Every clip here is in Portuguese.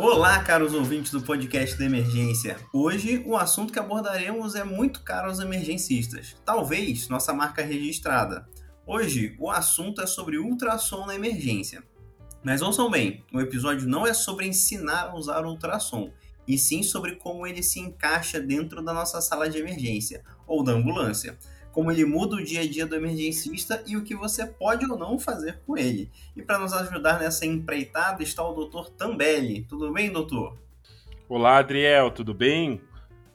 Olá, caros ouvintes do podcast da Emergência. Hoje, o assunto que abordaremos é muito caro aos emergencistas. Talvez nossa marca registrada. Hoje, o assunto é sobre ultrassom na emergência. Mas ouçam bem, o episódio não é sobre ensinar a usar o ultrassom, e sim sobre como ele se encaixa dentro da nossa sala de emergência ou da ambulância como ele muda o dia a dia do emergencista e o que você pode ou não fazer com ele. E para nos ajudar nessa empreitada está o Dr. Tambelli. Tudo bem, doutor? Olá, Adriel, tudo bem?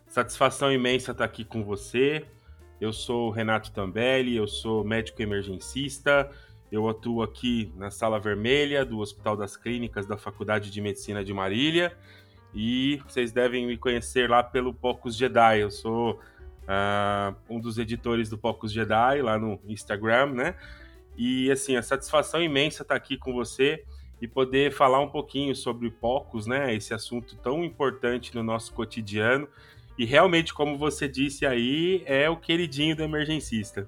Satisfação imensa estar aqui com você. Eu sou Renato Tambelli, eu sou médico emergencista. Eu atuo aqui na Sala Vermelha do Hospital das Clínicas da Faculdade de Medicina de Marília. E vocês devem me conhecer lá pelo Pocos Jedi. Eu sou uh, um dos editores do Pocos Jedi lá no Instagram, né? E assim, a satisfação imensa estar aqui com você e poder falar um pouquinho sobre Pocos, né? Esse assunto tão importante no nosso cotidiano. E realmente, como você disse aí, é o queridinho do emergencista.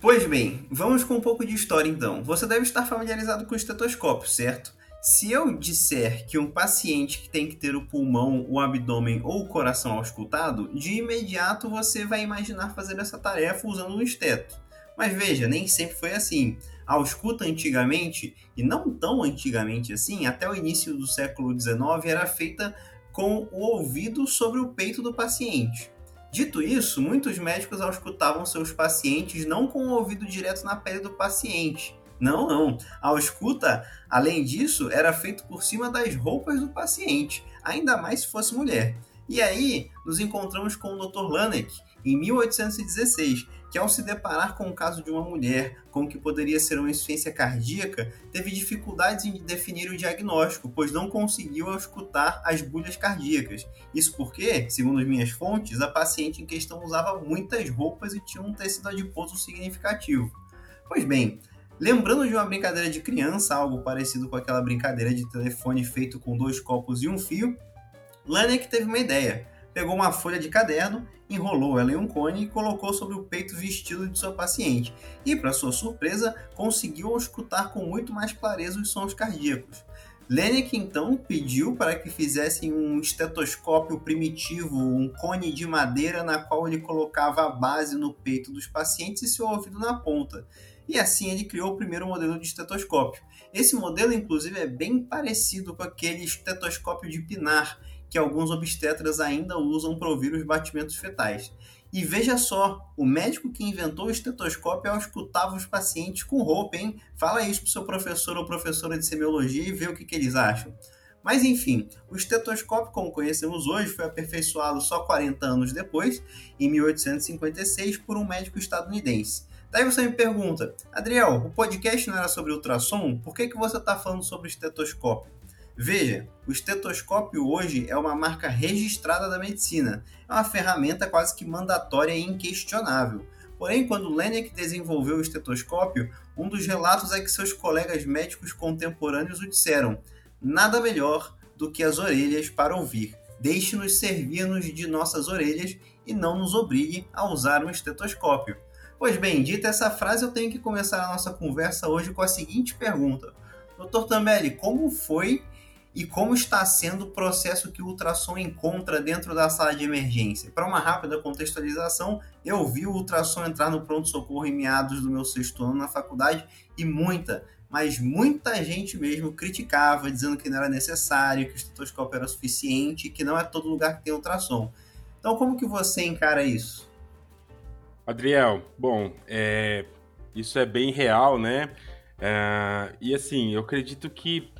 Pois bem, vamos com um pouco de história então. Você deve estar familiarizado com o estetoscópio, certo? Se eu disser que um paciente que tem que ter o pulmão, o abdômen ou o coração auscultado, de imediato você vai imaginar fazer essa tarefa usando um esteto. Mas veja, nem sempre foi assim. A ausculta antigamente, e não tão antigamente assim, até o início do século XIX, era feita com o ouvido sobre o peito do paciente. Dito isso, muitos médicos auscultavam seus pacientes não com o ouvido direto na pele do paciente, não, não. A escuta, além disso, era feito por cima das roupas do paciente, ainda mais se fosse mulher. E aí, nos encontramos com o Dr. Lanek, em 1816, que ao se deparar com o caso de uma mulher com o que poderia ser uma insuficiência cardíaca, teve dificuldades em definir o diagnóstico, pois não conseguiu escutar as bulhas cardíacas. Isso porque, segundo as minhas fontes, a paciente em questão usava muitas roupas e tinha um tecido adiposo significativo. Pois bem, Lembrando de uma brincadeira de criança, algo parecido com aquela brincadeira de telefone feito com dois copos e um fio, Lanek teve uma ideia. Pegou uma folha de caderno, enrolou ela em um cone e colocou sobre o peito vestido de sua paciente. E, para sua surpresa, conseguiu escutar com muito mais clareza os sons cardíacos. Lennick então pediu para que fizessem um estetoscópio primitivo, um cone de madeira na qual ele colocava a base no peito dos pacientes e seu ouvido na ponta e assim ele criou o primeiro modelo de estetoscópio. Esse modelo, inclusive, é bem parecido com aquele estetoscópio de pinar que alguns obstetras ainda usam para ouvir os batimentos fetais. E veja só, o médico que inventou o estetoscópio escutava os pacientes com roupa, hein? Fala isso para seu professor ou professora de semiologia e vê o que, que eles acham. Mas enfim, o estetoscópio, como conhecemos hoje, foi aperfeiçoado só 40 anos depois, em 1856, por um médico estadunidense. Daí você me pergunta, Adriel, o podcast não era sobre ultrassom? Por que, que você está falando sobre estetoscópio? Veja, o estetoscópio hoje é uma marca registrada da medicina. É uma ferramenta quase que mandatória e inquestionável. Porém, quando Lennick desenvolveu o estetoscópio, um dos relatos é que seus colegas médicos contemporâneos o disseram: nada melhor do que as orelhas para ouvir. Deixe-nos servir-nos de nossas orelhas e não nos obrigue a usar um estetoscópio. Pois bem, dita essa frase, eu tenho que começar a nossa conversa hoje com a seguinte pergunta. Doutor Tambelli, como foi e como está sendo o processo que o ultrassom encontra dentro da sala de emergência? Para uma rápida contextualização, eu vi o ultrassom entrar no pronto-socorro em meados do meu sexto ano na faculdade e muita, mas muita gente mesmo criticava, dizendo que não era necessário, que o estetoscópio era suficiente que não é todo lugar que tem ultrassom. Então, como que você encara isso? Adriel, bom, é, isso é bem real, né? É, e assim, eu acredito que.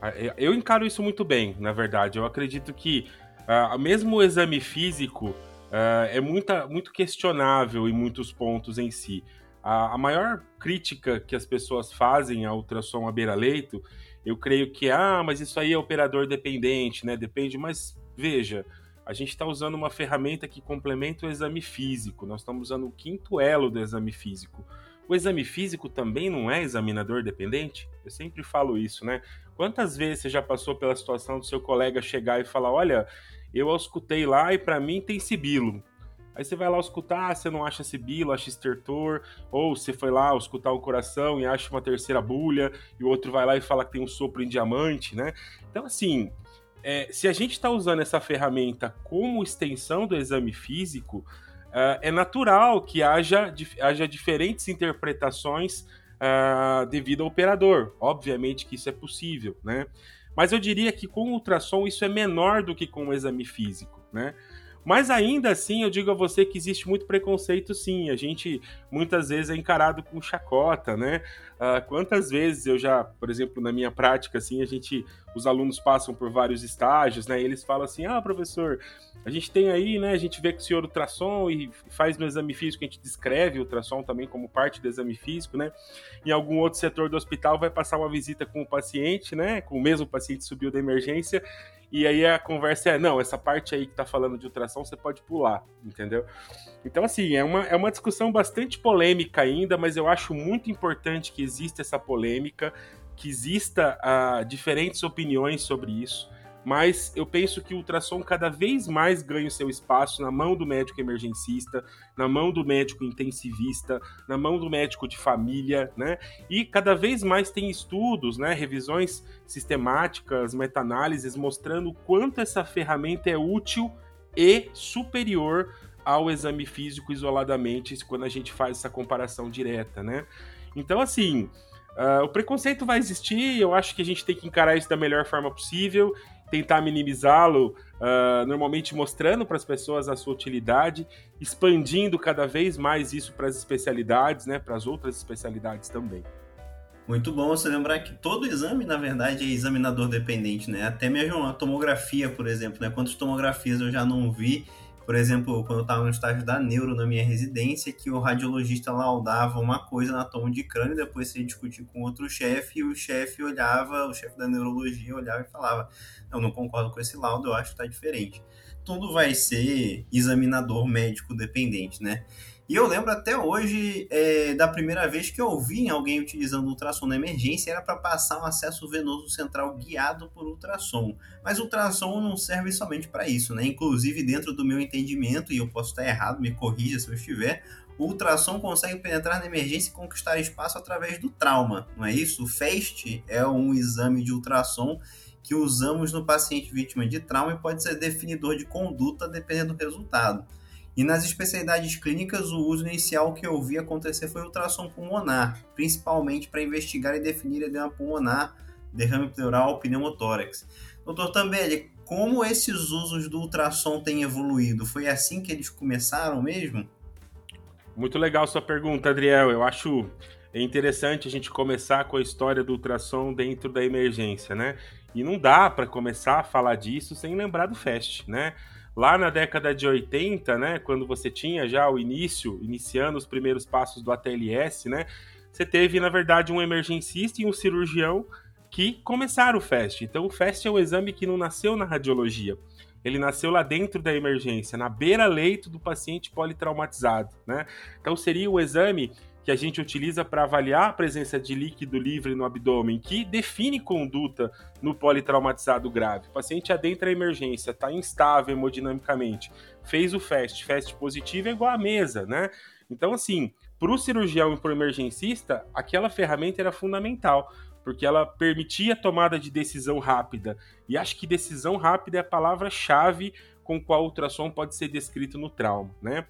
É, eu encaro isso muito bem, na verdade. Eu acredito que uh, mesmo o exame físico uh, é muita, muito questionável em muitos pontos em si. A, a maior crítica que as pessoas fazem ao ultrassom à beira-leito, eu creio que, ah, mas isso aí é operador dependente, né? Depende, mas veja, a gente está usando uma ferramenta que complementa o exame físico. Nós estamos usando o quinto elo do exame físico. O exame físico também não é examinador dependente? Eu sempre falo isso, né? Quantas vezes você já passou pela situação do seu colega chegar e falar: Olha, eu escutei lá e para mim tem sibilo. Aí você vai lá escutar, você não acha sibilo, acha estertor, ou você foi lá escutar o coração e acha uma terceira bulha, e o outro vai lá e fala que tem um sopro em diamante, né? Então, assim, é, se a gente está usando essa ferramenta como extensão do exame físico, uh, é natural que haja, haja diferentes interpretações uh, devido ao operador. Obviamente que isso é possível, né? Mas eu diria que com o ultrassom isso é menor do que com o exame físico, né? Mas ainda assim, eu digo a você que existe muito preconceito, sim. A gente muitas vezes é encarado com chacota, né? Uh, quantas vezes eu já, por exemplo, na minha prática, assim, a gente, os alunos passam por vários estágios, né? E eles falam assim: ah, professor, a gente tem aí, né? A gente vê que o senhor ultrassom e faz no exame físico, a gente descreve o ultrassom também como parte do exame físico, né? Em algum outro setor do hospital vai passar uma visita com o paciente, né? Com o mesmo paciente subiu da emergência e aí a conversa é, não, essa parte aí que tá falando de ultrassom você pode pular, entendeu? Então, assim, é uma, é uma discussão bastante polêmica ainda, mas eu acho muito importante que exista essa polêmica, que exista uh, diferentes opiniões sobre isso mas eu penso que o ultrassom cada vez mais ganha o seu espaço na mão do médico emergencista, na mão do médico intensivista, na mão do médico de família, né? E cada vez mais tem estudos, né, revisões sistemáticas, meta-análises mostrando o quanto essa ferramenta é útil e superior ao exame físico isoladamente quando a gente faz essa comparação direta, né? Então, assim, Uh, o preconceito vai existir, eu acho que a gente tem que encarar isso da melhor forma possível tentar minimizá-lo, uh, normalmente mostrando para as pessoas a sua utilidade, expandindo cada vez mais isso para as especialidades, né, para as outras especialidades também. Muito bom você lembrar que todo exame, na verdade, é examinador dependente, né? Até mesmo a tomografia, por exemplo, né? Quantas tomografias eu já não vi por exemplo, quando eu estava no estágio da neuro na minha residência, que o radiologista laudava uma coisa na toma de crânio, depois você discutir com outro chefe, e o chefe olhava, o chefe da neurologia olhava e falava: Eu não concordo com esse laudo, eu acho que está diferente. Tudo vai ser examinador médico dependente, né? E eu lembro até hoje é, da primeira vez que eu vi alguém utilizando ultrassom na emergência, era para passar um acesso venoso central guiado por ultrassom. Mas ultrassom não serve somente para isso, né? Inclusive, dentro do meu entendimento, e eu posso estar errado, me corrija se eu estiver, o ultrassom consegue penetrar na emergência e conquistar espaço através do trauma, não é isso? O FAST é um exame de ultrassom que usamos no paciente vítima de trauma e pode ser definidor de conduta dependendo do resultado. E nas especialidades clínicas, o uso inicial que eu vi acontecer foi ultrassom pulmonar, principalmente para investigar e definir edema pulmonar, derrame pleural, pneumotórax. Doutor Tambelli, como esses usos do ultrassom têm evoluído? Foi assim que eles começaram mesmo? Muito legal sua pergunta, Adriel. Eu acho interessante a gente começar com a história do ultrassom dentro da emergência, né? E não dá para começar a falar disso sem lembrar do FAST, né? Lá na década de 80, né, quando você tinha já o início, iniciando os primeiros passos do ATLS, né, você teve, na verdade, um emergencista e um cirurgião que começaram o FAST. Então, o FAST é um exame que não nasceu na radiologia. Ele nasceu lá dentro da emergência, na beira-leito do paciente politraumatizado, né? Então, seria o exame que a gente utiliza para avaliar a presença de líquido livre no abdômen, que define conduta no politraumatizado grave. O paciente adentra a emergência, está instável hemodinamicamente, fez o FAST, FAST positivo é igual à mesa, né? Então, assim, para o cirurgião e para o emergencista, aquela ferramenta era fundamental, porque ela permitia a tomada de decisão rápida. E acho que decisão rápida é a palavra-chave com qual o ultrassom pode ser descrito no trauma, né?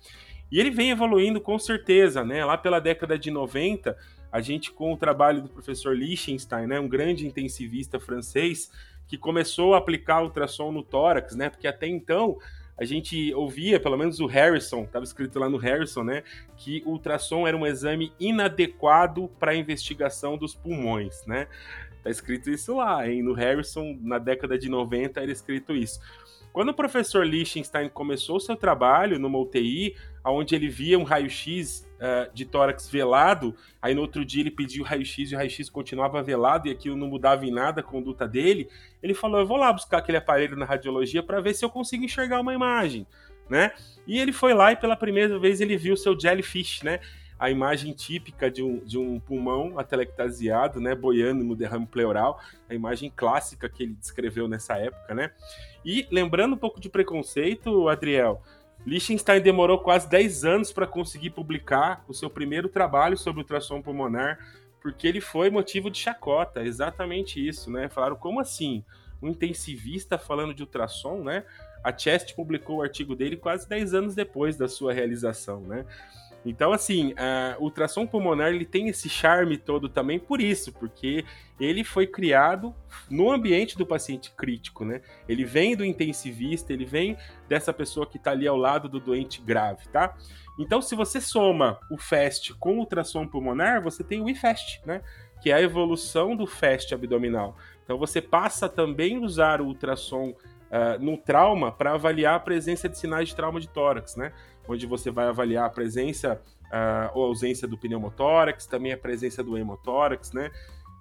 E ele vem evoluindo com certeza, né? Lá pela década de 90, a gente com o trabalho do professor Lichtenstein, né, um grande intensivista francês, que começou a aplicar ultrassom no tórax, né? Porque até então a gente ouvia, pelo menos o Harrison, estava escrito lá no Harrison, né, que o ultrassom era um exame inadequado para a investigação dos pulmões, né? Tá escrito isso lá, hein? No Harrison, na década de 90, era escrito isso. Quando o professor Lichtenstein começou seu trabalho numa UTI, onde ele via um raio-x uh, de tórax velado, aí no outro dia ele pediu o raio-x e o raio-x continuava velado e aquilo não mudava em nada a conduta dele, ele falou: Eu vou lá buscar aquele aparelho na radiologia para ver se eu consigo enxergar uma imagem. Né? E ele foi lá e pela primeira vez ele viu o seu jellyfish, né? a imagem típica de um, de um pulmão atelectasiado, né, boiando no derrame pleural, a imagem clássica que ele descreveu nessa época, né? E lembrando um pouco de preconceito, Adriel, Liechtenstein demorou quase 10 anos para conseguir publicar o seu primeiro trabalho sobre ultrassom pulmonar, porque ele foi motivo de chacota, exatamente isso, né? Falaram, como assim? um intensivista falando de ultrassom, né? A Chest publicou o artigo dele quase 10 anos depois da sua realização, né? Então, assim, o ultrassom pulmonar ele tem esse charme todo também por isso, porque ele foi criado no ambiente do paciente crítico, né? Ele vem do intensivista, ele vem dessa pessoa que está ali ao lado do doente grave, tá? Então, se você soma o FAST com o ultrassom pulmonar, você tem o IFAST, né? Que é a evolução do FAST abdominal. Então, você passa também a usar o ultrassom uh, no trauma para avaliar a presença de sinais de trauma de tórax, né? Onde você vai avaliar a presença uh, ou ausência do pneumotórax, também a presença do hemotórax, né?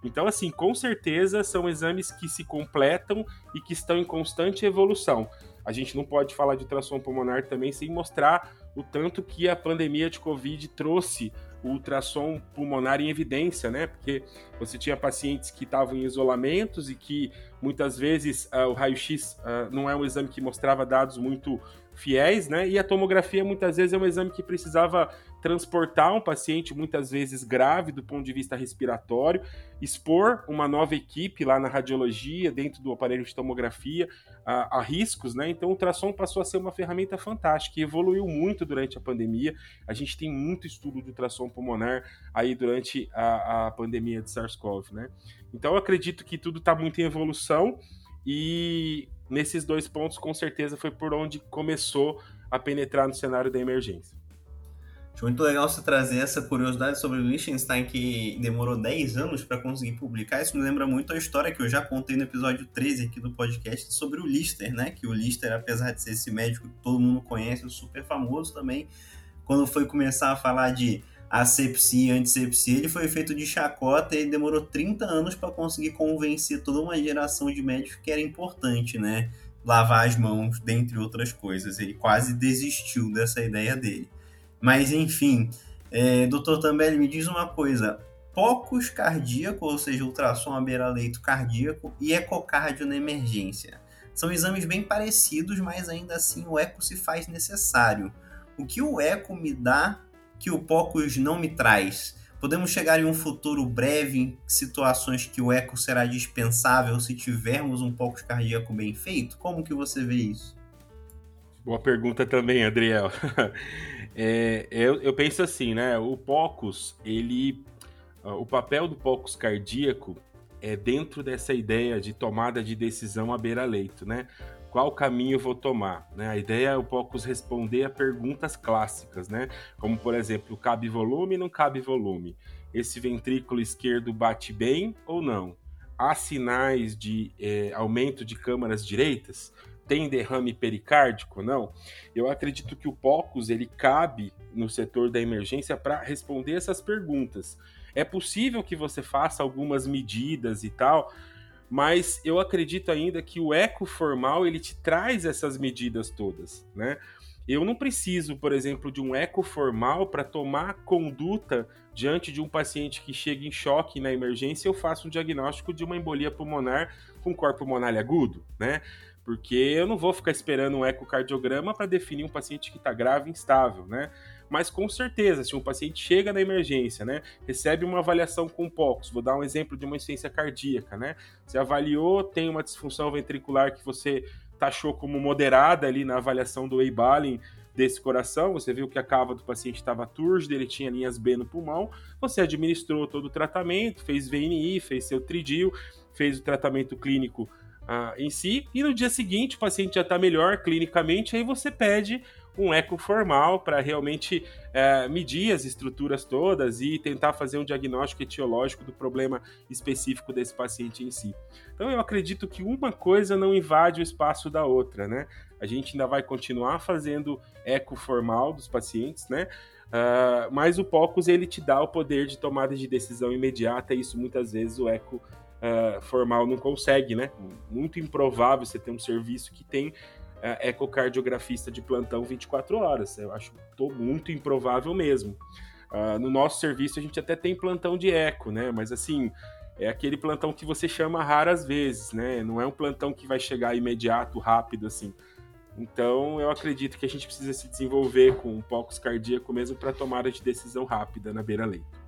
Então, assim, com certeza são exames que se completam e que estão em constante evolução. A gente não pode falar de ultrassom pulmonar também sem mostrar o tanto que a pandemia de Covid trouxe o ultrassom pulmonar em evidência, né? Porque você tinha pacientes que estavam em isolamentos e que muitas vezes uh, o raio-x uh, não é um exame que mostrava dados muito fiéis, né? E a tomografia muitas vezes é um exame que precisava transportar um paciente muitas vezes grave do ponto de vista respiratório, expor uma nova equipe lá na radiologia, dentro do aparelho de tomografia, a, a riscos, né? Então o ultrassom passou a ser uma ferramenta fantástica e evoluiu muito durante a pandemia. A gente tem muito estudo de ultrassom pulmonar aí durante a, a pandemia de SARS-CoV, né? Então eu acredito que tudo está muito em evolução e nesses dois pontos, com certeza, foi por onde começou a penetrar no cenário da emergência. Muito legal você trazer essa curiosidade sobre o Liechtenstein, que demorou 10 anos para conseguir publicar. Isso me lembra muito a história que eu já contei no episódio 13 aqui do podcast sobre o Lister, né? Que o Lister, apesar de ser esse médico que todo mundo conhece, super famoso também, quando foi começar a falar de asepsia e antisepsia, ele foi feito de chacota e demorou 30 anos para conseguir convencer toda uma geração de médicos que era importante, né? Lavar as mãos, dentre outras coisas. Ele quase desistiu dessa ideia dele. Mas, enfim, é, doutor Tambelli, me diz uma coisa. Pocos cardíaco, ou seja, ultrassom à beira-leito cardíaco e ecocardio na emergência. São exames bem parecidos, mas ainda assim o eco se faz necessário. O que o eco me dá que o POCUS não me traz? Podemos chegar em um futuro breve em situações que o eco será dispensável se tivermos um POCUS cardíaco bem feito? Como que você vê isso? Boa pergunta também, Adriel. é, eu, eu, penso assim, né? O POCUS, ele... O papel do POCUS cardíaco é dentro dessa ideia de tomada de decisão à beira-leito, né? Qual caminho vou tomar. Né? A ideia é o POCUS responder a perguntas clássicas, né? como por exemplo, cabe volume não cabe volume? Esse ventrículo esquerdo bate bem ou não? Há sinais de é, aumento de câmaras direitas? Tem derrame pericárdico não? Eu acredito que o POCUS ele cabe no setor da emergência para responder essas perguntas. É possível que você faça algumas medidas e tal, mas eu acredito ainda que o eco formal ele te traz essas medidas todas, né? Eu não preciso, por exemplo, de um eco formal para tomar conduta diante de um paciente que chega em choque na emergência. Eu faço um diagnóstico de uma embolia pulmonar com corpo pulmonar agudo, né? Porque eu não vou ficar esperando um ecocardiograma para definir um paciente que está grave e instável, né? Mas com certeza, se um paciente chega na emergência, né, recebe uma avaliação com POCUS, vou dar um exemplo de uma insuficiência cardíaca, né, você avaliou, tem uma disfunção ventricular que você taxou como moderada ali na avaliação do Eibalin desse coração, você viu que a cava do paciente estava túrgida, ele tinha linhas B no pulmão, você administrou todo o tratamento, fez VNI, fez seu tridil, fez o tratamento clínico uh, em si, e no dia seguinte o paciente já está melhor clinicamente, aí você pede um eco formal para realmente é, medir as estruturas todas e tentar fazer um diagnóstico etiológico do problema específico desse paciente em si. Então eu acredito que uma coisa não invade o espaço da outra, né? A gente ainda vai continuar fazendo eco formal dos pacientes, né? Uh, mas o POCUS ele te dá o poder de tomada de decisão imediata, e isso muitas vezes o eco uh, formal não consegue, né? Muito improvável você ter um serviço que tem é, ecocardiografista de plantão 24 horas. Eu acho tô muito improvável mesmo. Uh, no nosso serviço a gente até tem plantão de eco, né? Mas assim, é aquele plantão que você chama raras vezes, né? Não é um plantão que vai chegar imediato, rápido, assim. Então, eu acredito que a gente precisa se desenvolver com um POCUS cardíaco mesmo para tomada de decisão rápida na beira-leito.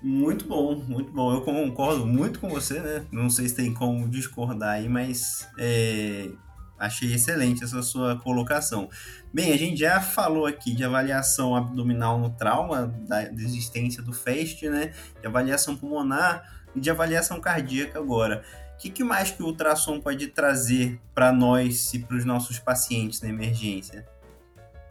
Muito bom, muito bom. Eu concordo muito com você, né? Não sei se tem como discordar aí, mas é, achei excelente essa sua colocação. Bem, a gente já falou aqui de avaliação abdominal no trauma, da, existência do FEST, né? De avaliação pulmonar e de avaliação cardíaca agora. O que, que mais que o ultrassom pode trazer para nós e para os nossos pacientes na emergência?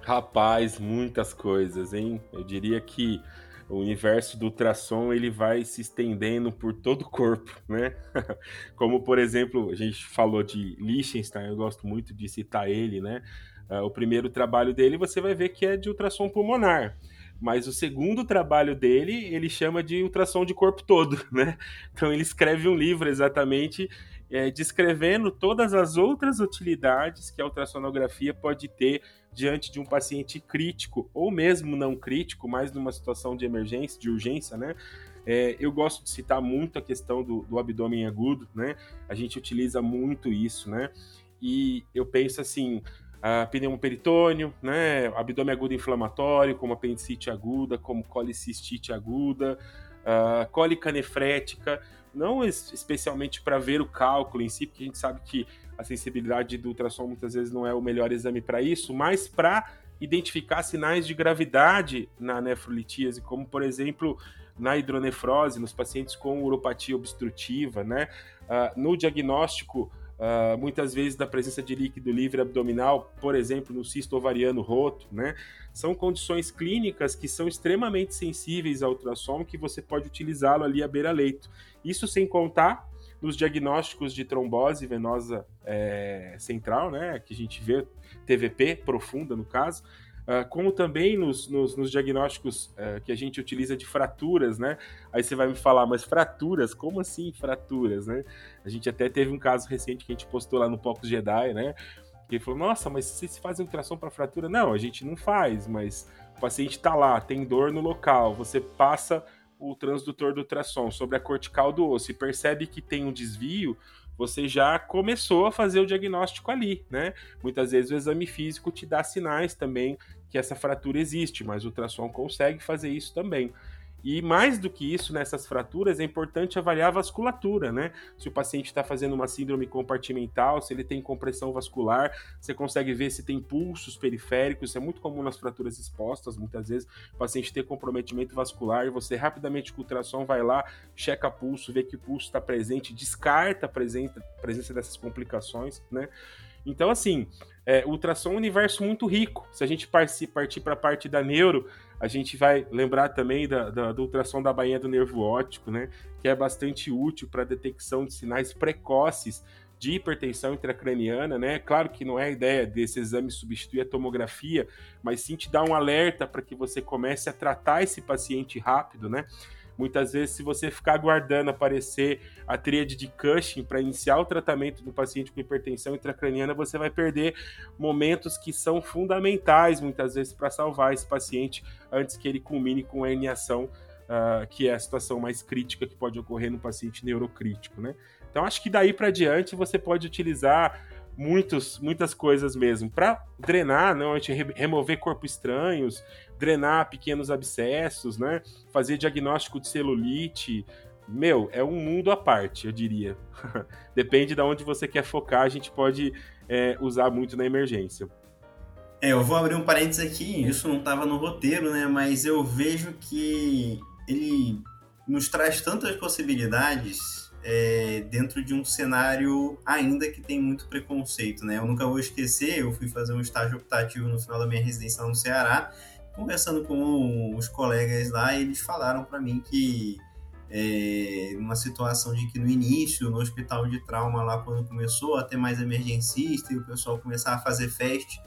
Rapaz, muitas coisas, hein? Eu diria que o universo do ultrassom ele vai se estendendo por todo o corpo, né? Como, por exemplo, a gente falou de Liechtenstein, eu gosto muito de citar ele, né? Uh, o primeiro trabalho dele você vai ver que é de ultrassom pulmonar. Mas o segundo trabalho dele, ele chama de ultrassom de corpo todo, né? Então ele escreve um livro exatamente é, descrevendo todas as outras utilidades que a ultrassonografia pode ter diante de um paciente crítico, ou mesmo não crítico, mas numa situação de emergência, de urgência, né? É, eu gosto de citar muito a questão do, do abdômen agudo, né? A gente utiliza muito isso, né? E eu penso assim, a pneumoperitônio, né? Abdômen agudo inflamatório, como apendicite aguda, como colicistite aguda, a cólica nefrética, não especialmente para ver o cálculo em si, porque a gente sabe que a sensibilidade do ultrassom muitas vezes não é o melhor exame para isso, mas para identificar sinais de gravidade na nefrolitíase, como por exemplo na hidronefrose, nos pacientes com uropatia obstrutiva, né? Uh, no diagnóstico, uh, muitas vezes da presença de líquido livre abdominal, por exemplo, no cisto ovariano roto, né? São condições clínicas que são extremamente sensíveis ao ultrassom que você pode utilizá-lo ali à beira-leito. Isso sem contar nos diagnósticos de trombose venosa é, central, né, que a gente vê TVP profunda no caso, uh, como também nos, nos, nos diagnósticos uh, que a gente utiliza de fraturas, né? Aí você vai me falar, mas fraturas? Como assim fraturas, né? A gente até teve um caso recente que a gente postou lá no Pocos Jedi, né? Que ele falou, nossa, mas vocês fazem ultrassom para fratura? Não, a gente não faz, mas o paciente está lá, tem dor no local, você passa o transdutor do ultrassom sobre a cortical do osso e percebe que tem um desvio, você já começou a fazer o diagnóstico ali, né? Muitas vezes o exame físico te dá sinais também que essa fratura existe, mas o ultrassom consegue fazer isso também. E mais do que isso, nessas fraturas, é importante avaliar a vasculatura, né? Se o paciente está fazendo uma síndrome compartimental, se ele tem compressão vascular, você consegue ver se tem pulsos periféricos, isso é muito comum nas fraturas expostas, muitas vezes o paciente tem comprometimento vascular e você rapidamente com o ultrassom vai lá, checa pulso, vê que o pulso está presente, descarta a presença dessas complicações, né? Então, assim, é, ultrassom é um universo muito rico. Se a gente partir para a parte da neuro, a gente vai lembrar também da, da, do ultrassom da bainha do nervo óptico, né? Que é bastante útil para detecção de sinais precoces de hipertensão intracraniana, né? Claro que não é a ideia desse exame substituir a tomografia, mas sim te dar um alerta para que você comece a tratar esse paciente rápido, né? Muitas vezes, se você ficar aguardando aparecer a tríade de Cushing para iniciar o tratamento do paciente com hipertensão intracraniana, você vai perder momentos que são fundamentais, muitas vezes, para salvar esse paciente antes que ele culmine com a herniação, uh, que é a situação mais crítica que pode ocorrer no paciente neurocrítico, né? Então, acho que daí para diante você pode utilizar muitos, muitas coisas mesmo. Para drenar, não, gente remover corpos estranhos, drenar pequenos abscessos, né? Fazer diagnóstico de celulite. Meu, é um mundo à parte, eu diria. Depende de onde você quer focar, a gente pode é, usar muito na emergência. É, eu vou abrir um parênteses aqui, isso não estava no roteiro, né? Mas eu vejo que ele nos traz tantas possibilidades é, dentro de um cenário ainda que tem muito preconceito, né? Eu nunca vou esquecer, eu fui fazer um estágio optativo no final da minha residência no Ceará, conversando com os colegas lá, eles falaram para mim que é, uma situação de que no início, no hospital de trauma lá, quando começou a ter mais emergencista e o pessoal começar a fazer fest,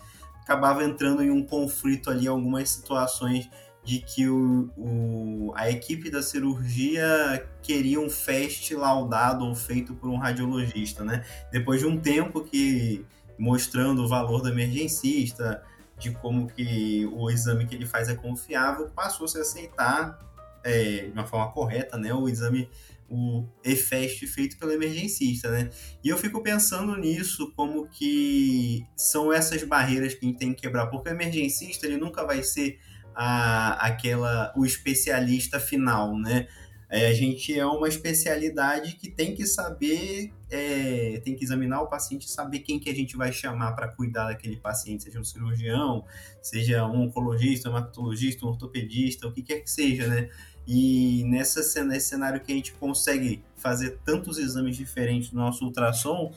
acabava entrando em um conflito ali, algumas situações de que o, o, a equipe da cirurgia queria um fest laudado ou feito por um radiologista, né? Depois de um tempo que mostrando o valor do emergencista, de como que o exame que ele faz é confiável, passou-se a aceitar é, de uma forma correta, né, o exame o EFEST feito pelo emergencista, né? E eu fico pensando nisso, como que são essas barreiras que a gente tem que quebrar, porque o emergencista ele nunca vai ser a, aquela o especialista final, né? É, a gente é uma especialidade que tem que saber, é, tem que examinar o paciente, saber quem que a gente vai chamar para cuidar daquele paciente, seja um cirurgião, seja um oncologista, um hematologista, um ortopedista, o que quer que seja, né? E nessa, nesse cenário que a gente consegue fazer tantos exames diferentes no nosso ultrassom,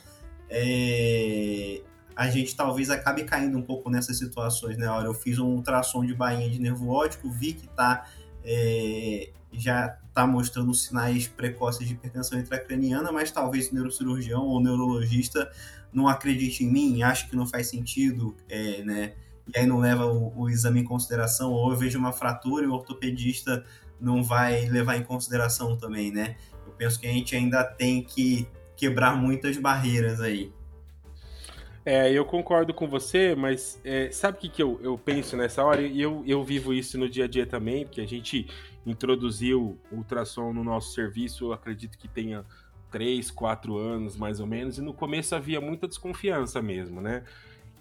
é, a gente talvez acabe caindo um pouco nessas situações, né? Olha, eu fiz um ultrassom de bainha de nervo óptico, vi que tá, é, já está mostrando sinais precoces de hipertensão intracraniana, mas talvez o neurocirurgião ou neurologista não acredite em mim, ache que não faz sentido, é, né? E aí não leva o, o, exame em consideração, ou eu vejo uma fratura e o ortopedista não vai levar em consideração também, né? Eu penso que a gente ainda tem que quebrar muitas barreiras aí. É, eu concordo com você, mas é, sabe o que, que eu, eu penso nessa hora? E eu, eu vivo isso no dia a dia também, porque a gente introduziu ultrassom no nosso serviço, acredito que tenha três, quatro anos mais ou menos, e no começo havia muita desconfiança mesmo, né?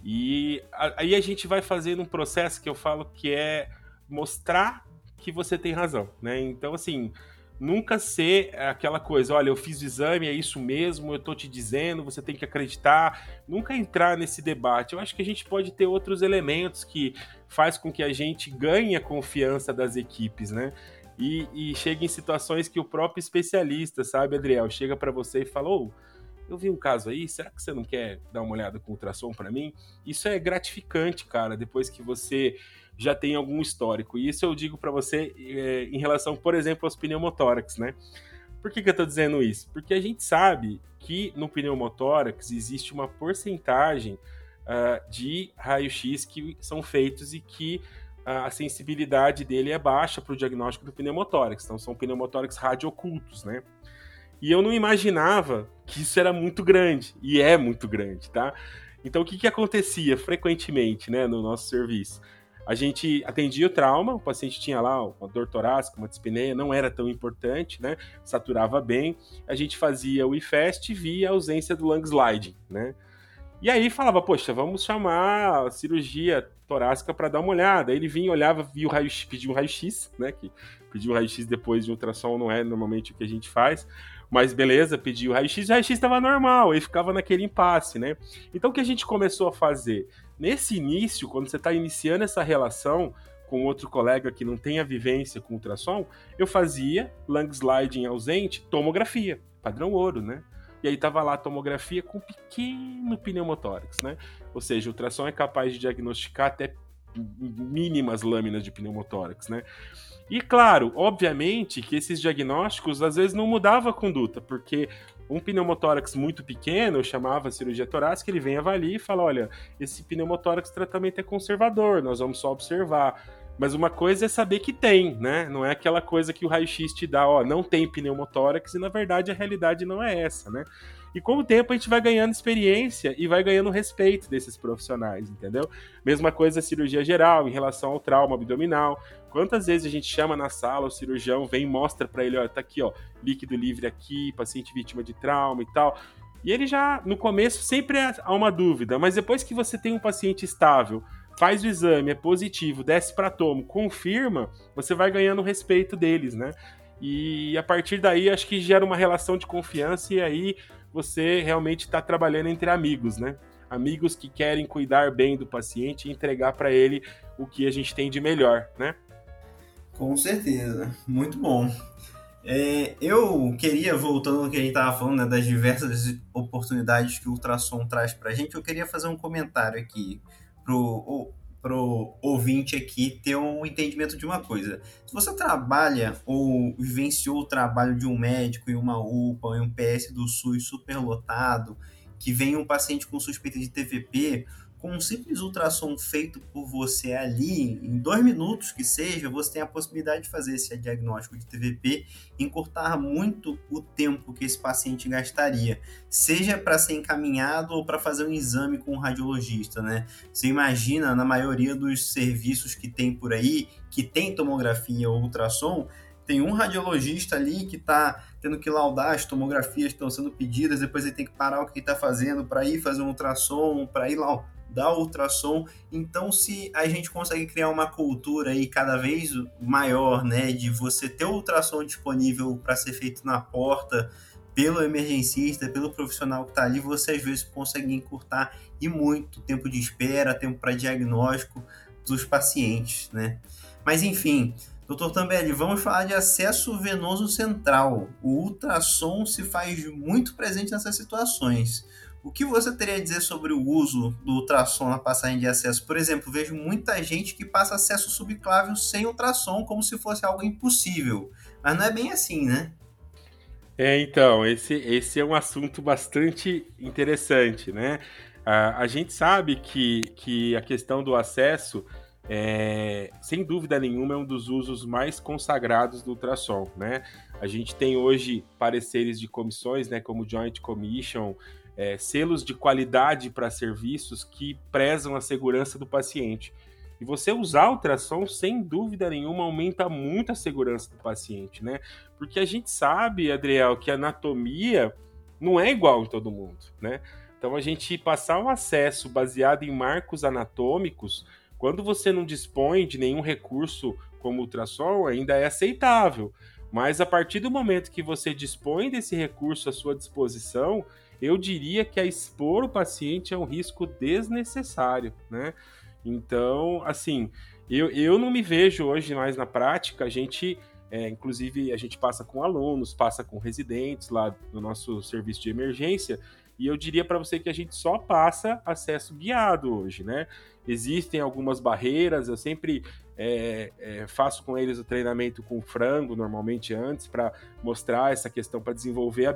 E aí a gente vai fazendo um processo que eu falo que é mostrar que você tem razão, né? Então, assim, nunca ser aquela coisa, olha, eu fiz o exame, é isso mesmo, eu tô te dizendo, você tem que acreditar. Nunca entrar nesse debate. Eu acho que a gente pode ter outros elementos que faz com que a gente ganhe a confiança das equipes, né? E, e chega em situações que o próprio especialista, sabe, Adriel, chega para você e fala, oh, eu vi um caso aí, será que você não quer dar uma olhada com ultrassom para mim? Isso é gratificante, cara, depois que você já tem algum histórico. E isso eu digo para você é, em relação, por exemplo, aos pneumotórax, né? Por que, que eu estou dizendo isso? Porque a gente sabe que no pneumotórax existe uma porcentagem uh, de raio-x que são feitos e que uh, a sensibilidade dele é baixa para o diagnóstico do pneumotórax. Então são pneumotórax radioocultos, né? E eu não imaginava que isso era muito grande, e é muito grande, tá? Então o que, que acontecia frequentemente né, no nosso serviço? A gente atendia o trauma, o paciente tinha lá uma dor torácica, uma dispneia, não era tão importante, né? Saturava bem. A gente fazia o IFEST e via a ausência do lung sliding, né? E aí falava, poxa, vamos chamar a cirurgia torácica para dar uma olhada. Ele vinha, olhava, via o raio-x, pedia um raio-x, né? Que pedir um raio-x depois de ultrassom não é normalmente o que a gente faz. Mas beleza, pediu o raio-x, o raio-x estava normal, aí ficava naquele impasse, né? Então o que a gente começou a fazer? Nesse início, quando você está iniciando essa relação com outro colega que não tem a vivência com ultrassom, eu fazia lung sliding ausente, tomografia, padrão ouro, né? E aí tava lá a tomografia com pequeno pneumotórax, né? Ou seja, o ultrassom é capaz de diagnosticar até mínimas lâminas de pneumotórax, né? E claro, obviamente que esses diagnósticos às vezes não mudavam a conduta, porque um pneumotórax muito pequeno, eu chamava cirurgia torácica, ele vem avaliar e fala: olha, esse pneumotórax tratamento é conservador, nós vamos só observar. Mas uma coisa é saber que tem, né? Não é aquela coisa que o raio-x te dá, ó, não tem pneumotórax, e na verdade a realidade não é essa, né? E com o tempo a gente vai ganhando experiência e vai ganhando respeito desses profissionais, entendeu? Mesma coisa a cirurgia geral em relação ao trauma abdominal. Quantas vezes a gente chama na sala, o cirurgião vem e mostra para ele, ó, tá aqui, ó, líquido livre aqui, paciente vítima de trauma e tal. E ele já, no começo, sempre há uma dúvida, mas depois que você tem um paciente estável, faz o exame, é positivo, desce para tomo, confirma, você vai ganhando o respeito deles, né? E a partir daí, acho que gera uma relação de confiança e aí você realmente está trabalhando entre amigos, né? Amigos que querem cuidar bem do paciente e entregar para ele o que a gente tem de melhor, né? Com certeza, muito bom. É, eu queria, voltando ao que a gente estava falando, né, das diversas oportunidades que o ultrassom traz para a gente, eu queria fazer um comentário aqui pro, pro ouvinte aqui ter um entendimento de uma coisa. Se você trabalha ou vivenciou o trabalho de um médico em uma UPA, em um PS do SUS superlotado, que vem um paciente com suspeita de TVP, com um simples ultrassom feito por você ali, em dois minutos que seja, você tem a possibilidade de fazer esse diagnóstico de TVP, encurtar muito o tempo que esse paciente gastaria, seja para ser encaminhado ou para fazer um exame com um radiologista, né? Você imagina, na maioria dos serviços que tem por aí, que tem tomografia ou ultrassom, tem um radiologista ali que está tendo que laudar as tomografias que estão sendo pedidas, depois ele tem que parar o que está fazendo para ir fazer um ultrassom, para ir lá da ultrassom. Então, se a gente consegue criar uma cultura aí cada vez maior, né, de você ter o ultrassom disponível para ser feito na porta pelo emergencista, pelo profissional que está ali, você às vezes consegue encurtar e muito tempo de espera, tempo para diagnóstico dos pacientes, né? Mas enfim, doutor Tambelli, vamos falar de acesso venoso central. O ultrassom se faz muito presente nessas situações. O que você teria a dizer sobre o uso do ultrassom na passagem de acesso? Por exemplo, vejo muita gente que passa acesso subclávio sem ultrassom, como se fosse algo impossível. Mas não é bem assim, né? É, então, esse, esse é um assunto bastante interessante, né? A, a gente sabe que, que a questão do acesso, é, sem dúvida nenhuma, é um dos usos mais consagrados do ultrassom, né? A gente tem hoje pareceres de comissões, né, como Joint Commission, é, selos de qualidade para serviços que prezam a segurança do paciente. E você usar ultrassom, sem dúvida nenhuma, aumenta muito a segurança do paciente, né? Porque a gente sabe, Adriel, que a anatomia não é igual em todo mundo, né? Então a gente passar um acesso baseado em marcos anatômicos, quando você não dispõe de nenhum recurso como ultrassom, ainda é aceitável. Mas a partir do momento que você dispõe desse recurso à sua disposição, eu diria que a expor o paciente é um risco desnecessário, né? Então, assim, eu, eu não me vejo hoje mais na prática, a gente, é, inclusive, a gente passa com alunos, passa com residentes lá no nosso serviço de emergência, e eu diria para você que a gente só passa acesso guiado hoje, né? Existem algumas barreiras, eu sempre é, é, faço com eles o treinamento com frango, normalmente antes, para mostrar essa questão, para desenvolver a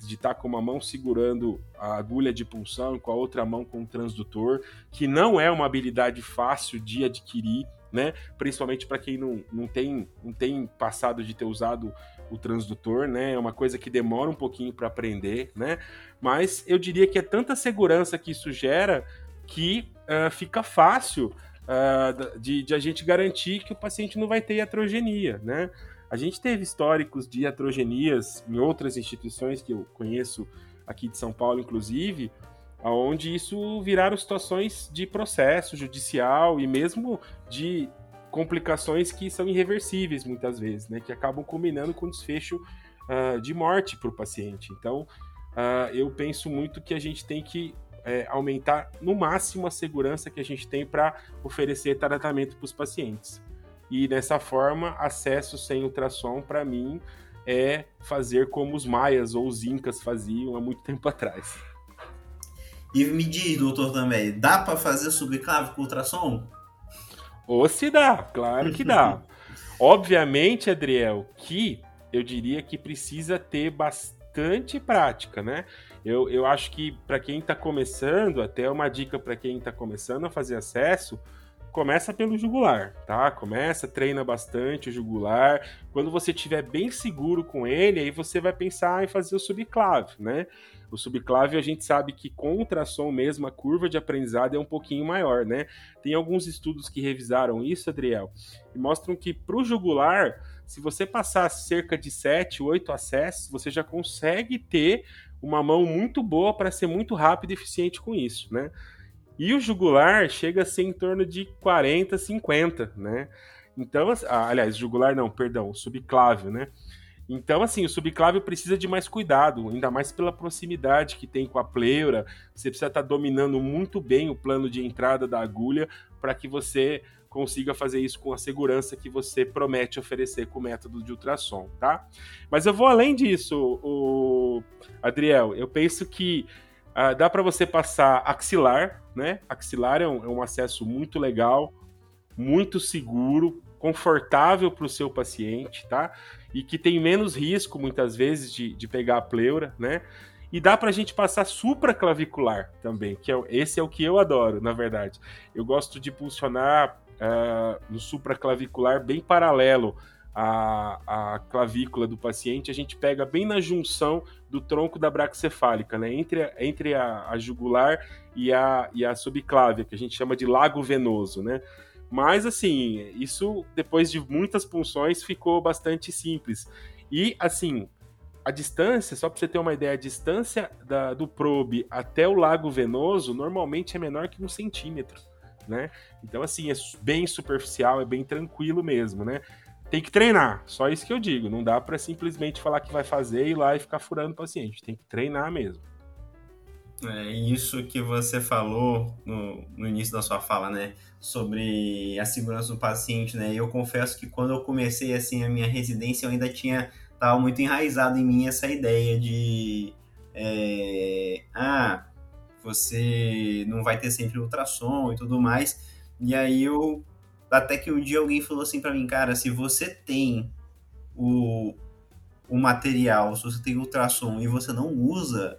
de estar tá com uma mão segurando a agulha de punção e com a outra mão com o transdutor, que não é uma habilidade fácil de adquirir, né? Principalmente para quem não, não, tem, não tem passado de ter usado o transdutor, né? É uma coisa que demora um pouquinho para aprender, né? Mas eu diria que é tanta segurança que isso gera que uh, fica fácil uh, de, de a gente garantir que o paciente não vai ter iatrogenia, né? A gente teve históricos de atrogenias em outras instituições que eu conheço aqui de São Paulo, inclusive, onde isso viraram situações de processo judicial e mesmo de complicações que são irreversíveis muitas vezes, né, que acabam combinando com desfecho uh, de morte para o paciente. Então, uh, eu penso muito que a gente tem que é, aumentar no máximo a segurança que a gente tem para oferecer tratamento para os pacientes. E dessa forma, acesso sem ultrassom, para mim, é fazer como os maias ou os incas faziam há muito tempo atrás. E me diz, doutor também, dá para fazer subclave com ultrassom? Ou se dá, claro que dá. Obviamente, Adriel, que eu diria que precisa ter bastante prática, né? Eu, eu acho que para quem está começando, até uma dica para quem está começando a fazer acesso, começa pelo jugular, tá? Começa, treina bastante o jugular. Quando você estiver bem seguro com ele, aí você vai pensar em fazer o subclave, né? O subclave a gente sabe que com ultrassom mesmo a curva de aprendizado é um pouquinho maior, né? Tem alguns estudos que revisaram isso, Adriel, e mostram que para o jugular, se você passar cerca de 7, 8 acessos, você já consegue ter uma mão muito boa para ser muito rápido e eficiente com isso, né? E o jugular chega a ser em torno de 40, 50, né? Então, ah, aliás, jugular não, perdão, subclávio, né? Então, assim, o subclávio precisa de mais cuidado, ainda mais pela proximidade que tem com a pleura. Você precisa estar tá dominando muito bem o plano de entrada da agulha para que você consiga fazer isso com a segurança que você promete oferecer com o método de ultrassom, tá? Mas eu vou além disso, o Adriel. Eu penso que Uh, dá para você passar axilar, né? Axilar é um, é um acesso muito legal, muito seguro, confortável para o seu paciente, tá? E que tem menos risco, muitas vezes, de, de pegar a pleura, né? E dá para a gente passar supraclavicular também, que é, esse é o que eu adoro, na verdade. Eu gosto de pulsionar uh, no supraclavicular bem paralelo a, a clavícula do paciente, a gente pega bem na junção do tronco da braxcefálica, né? Entre, entre a, a jugular e a, e a subclávia, que a gente chama de lago venoso, né? Mas, assim, isso, depois de muitas punções, ficou bastante simples. E, assim, a distância, só para você ter uma ideia, a distância da, do probe até o lago venoso normalmente é menor que um centímetro, né? Então, assim, é bem superficial, é bem tranquilo mesmo, né? Tem que treinar, só isso que eu digo. Não dá para simplesmente falar que vai fazer e ir lá e ficar furando o paciente. Tem que treinar mesmo. É isso que você falou no, no início da sua fala, né? Sobre a segurança do paciente, né? Eu confesso que quando eu comecei assim a minha residência, eu ainda tinha tava muito enraizado em mim essa ideia de é, ah, você não vai ter sempre ultrassom e tudo mais. E aí eu até que um dia alguém falou assim para mim, cara, se você tem o, o material, se você tem ultrassom e você não usa,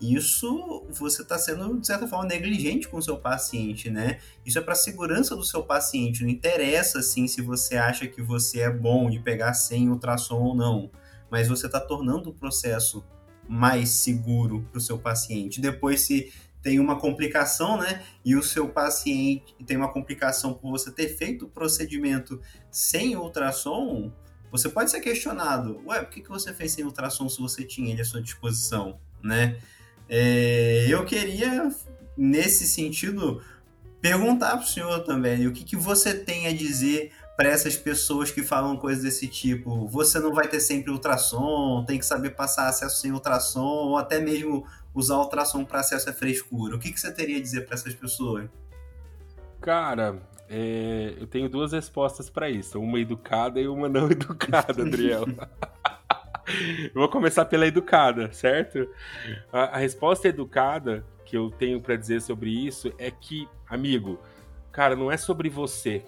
isso você está sendo, de certa forma, negligente com o seu paciente, né? Isso é para segurança do seu paciente. Não interessa, assim, se você acha que você é bom de pegar sem ultrassom ou não. Mas você está tornando o processo mais seguro para o seu paciente. Depois, se tem uma complicação, né? E o seu paciente tem uma complicação por você ter feito o procedimento sem ultrassom, você pode ser questionado. Ué, por que, que você fez sem ultrassom se você tinha ele à sua disposição, né? É, eu queria, nesse sentido, perguntar para o senhor também o que, que você tem a dizer para essas pessoas que falam coisas desse tipo. Você não vai ter sempre ultrassom, tem que saber passar acesso sem ultrassom, ou até mesmo usar ultrassom para acesso à frescura. O que, que você teria a dizer para essas pessoas? Cara, é, eu tenho duas respostas para isso, uma educada e uma não educada, Adriel. Eu vou começar pela educada, certo? A, a resposta educada que eu tenho para dizer sobre isso é que, amigo, cara, não é sobre você.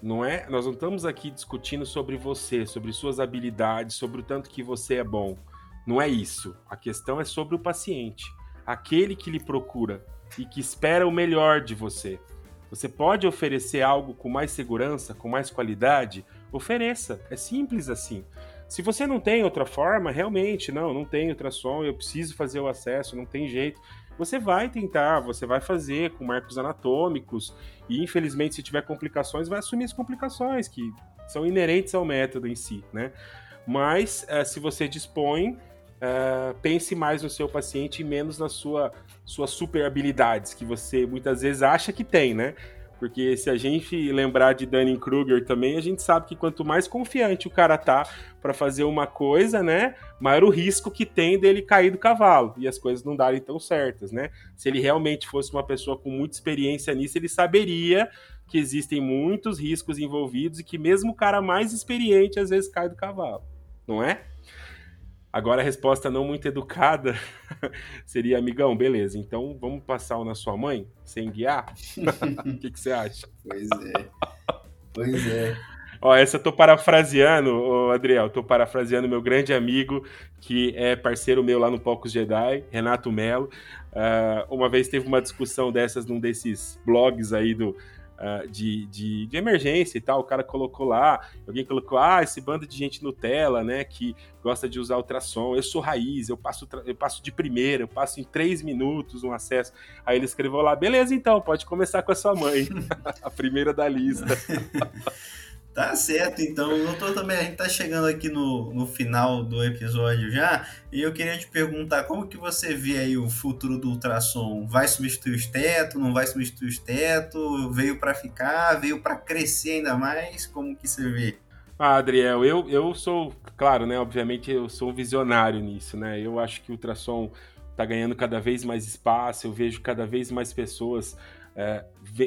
Não é, nós não estamos aqui discutindo sobre você, sobre suas habilidades, sobre o tanto que você é bom. Não é isso. A questão é sobre o paciente, aquele que lhe procura e que espera o melhor de você. Você pode oferecer algo com mais segurança, com mais qualidade? Ofereça. É simples assim. Se você não tem outra forma, realmente, não, não tem ultrassom, eu preciso fazer o acesso, não tem jeito. Você vai tentar, você vai fazer com marcos anatômicos e, infelizmente, se tiver complicações, vai assumir as complicações que são inerentes ao método em si, né? Mas, é, se você dispõe, é, pense mais no seu paciente e menos nas sua, suas super habilidades, que você muitas vezes acha que tem, né? Porque se a gente lembrar de Dunning-Kruger também, a gente sabe que quanto mais confiante o cara tá para fazer uma coisa, né, maior o risco que tem dele cair do cavalo e as coisas não darem tão certas, né? Se ele realmente fosse uma pessoa com muita experiência nisso, ele saberia que existem muitos riscos envolvidos e que mesmo o cara mais experiente às vezes cai do cavalo, não é? Agora a resposta não muito educada seria, amigão, beleza, então vamos passar o na sua mãe, sem guiar? O que, que, você acha? Pois é. Pois é. Ó, essa eu tô parafraseando, ô Adriel, tô parafraseando meu grande amigo, que é parceiro meu lá no Pocos Jedi, Renato Melo. Uh, uma vez teve uma discussão dessas num desses blogs aí do, uh, de, de, de, emergência e tal, o cara colocou lá, alguém colocou, ah, esse bando de gente Nutella, né, que gosta de usar ultrassom, eu sou raiz, eu passo, eu passo de primeira, eu passo em três minutos um acesso. Aí ele escreveu lá, beleza então, pode começar com a sua mãe, a primeira da lista. Tá certo, então. Doutor, também a gente tá chegando aqui no, no final do episódio já, e eu queria te perguntar como que você vê aí o futuro do ultrassom? Vai substituir o esteto, não vai substituir o esteto? Veio para ficar, veio para crescer ainda mais? Como que você vê? Ah, Adriel, eu, eu sou, claro, né, obviamente eu sou um visionário nisso, né, eu acho que o ultrassom tá ganhando cada vez mais espaço, eu vejo cada vez mais pessoas é,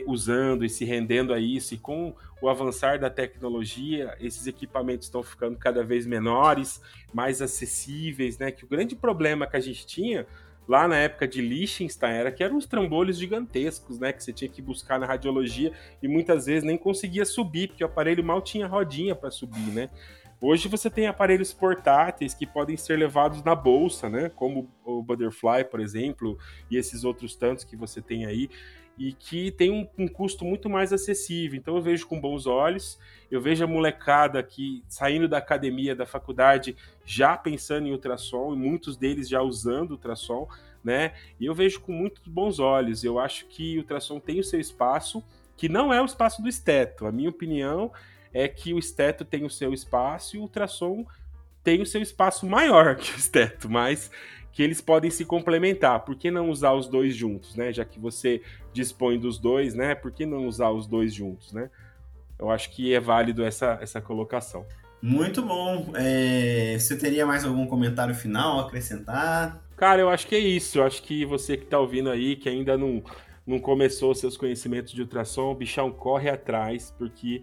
usando e se rendendo a isso, e com o avançar da tecnologia, esses equipamentos estão ficando cada vez menores, mais acessíveis, né? Que o grande problema que a gente tinha lá na época de Liechtenstein era que eram os trambolhos gigantescos, né? Que você tinha que buscar na radiologia e muitas vezes nem conseguia subir, porque o aparelho mal tinha rodinha para subir, né? Hoje você tem aparelhos portáteis que podem ser levados na bolsa, né? Como o Butterfly, por exemplo, e esses outros tantos que você tem aí e que tem um, um, custo muito mais acessível. Então eu vejo com bons olhos, eu vejo a molecada que saindo da academia, da faculdade, já pensando em ultrassom, e muitos deles já usando ultrassom, né? E eu vejo com muitos bons olhos. Eu acho que o ultrassom tem o seu espaço, que não é o espaço do esteto. A minha opinião é que o esteto tem o seu espaço e o ultrassom tem o seu espaço maior que o esteto, mas que eles podem se complementar. Por que não usar os dois juntos, né? Já que você dispõe dos dois, né? Por que não usar os dois juntos, né? Eu acho que é válido essa, essa colocação. Muito bom. É, você teria mais algum comentário final a acrescentar? Cara, eu acho que é isso. Eu acho que você que está ouvindo aí, que ainda não, não começou seus conhecimentos de ultrassom, bichão, corre atrás, porque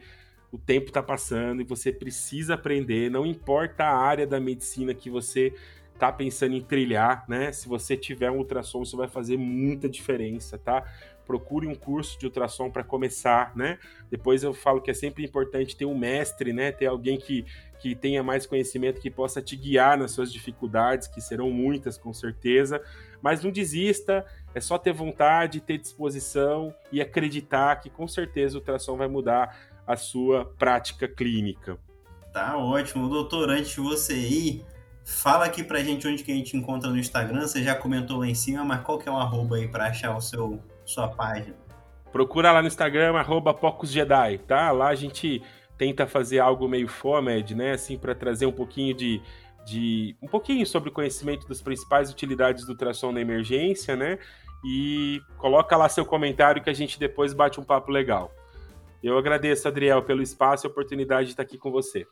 o tempo está passando e você precisa aprender. Não importa a área da medicina que você está pensando em trilhar, né? Se você tiver um ultrassom, isso vai fazer muita diferença, tá? procure um curso de ultrassom para começar, né? Depois eu falo que é sempre importante ter um mestre, né? Ter alguém que, que tenha mais conhecimento, que possa te guiar nas suas dificuldades, que serão muitas com certeza. Mas não desista, é só ter vontade, ter disposição e acreditar que com certeza o ultrassom vai mudar a sua prática clínica. Tá ótimo. Doutor, antes de você ir, fala aqui pra gente onde que a gente encontra no Instagram. Você já comentou lá em cima, mas qual que é o arroba aí para achar o seu sua página? Procura lá no Instagram, arroba tá? Lá a gente tenta fazer algo meio fomed, né? Assim, para trazer um pouquinho de, de. um pouquinho sobre o conhecimento das principais utilidades do ultrassom na emergência, né? E coloca lá seu comentário que a gente depois bate um papo legal. Eu agradeço, Adriel, pelo espaço e oportunidade de estar aqui com você.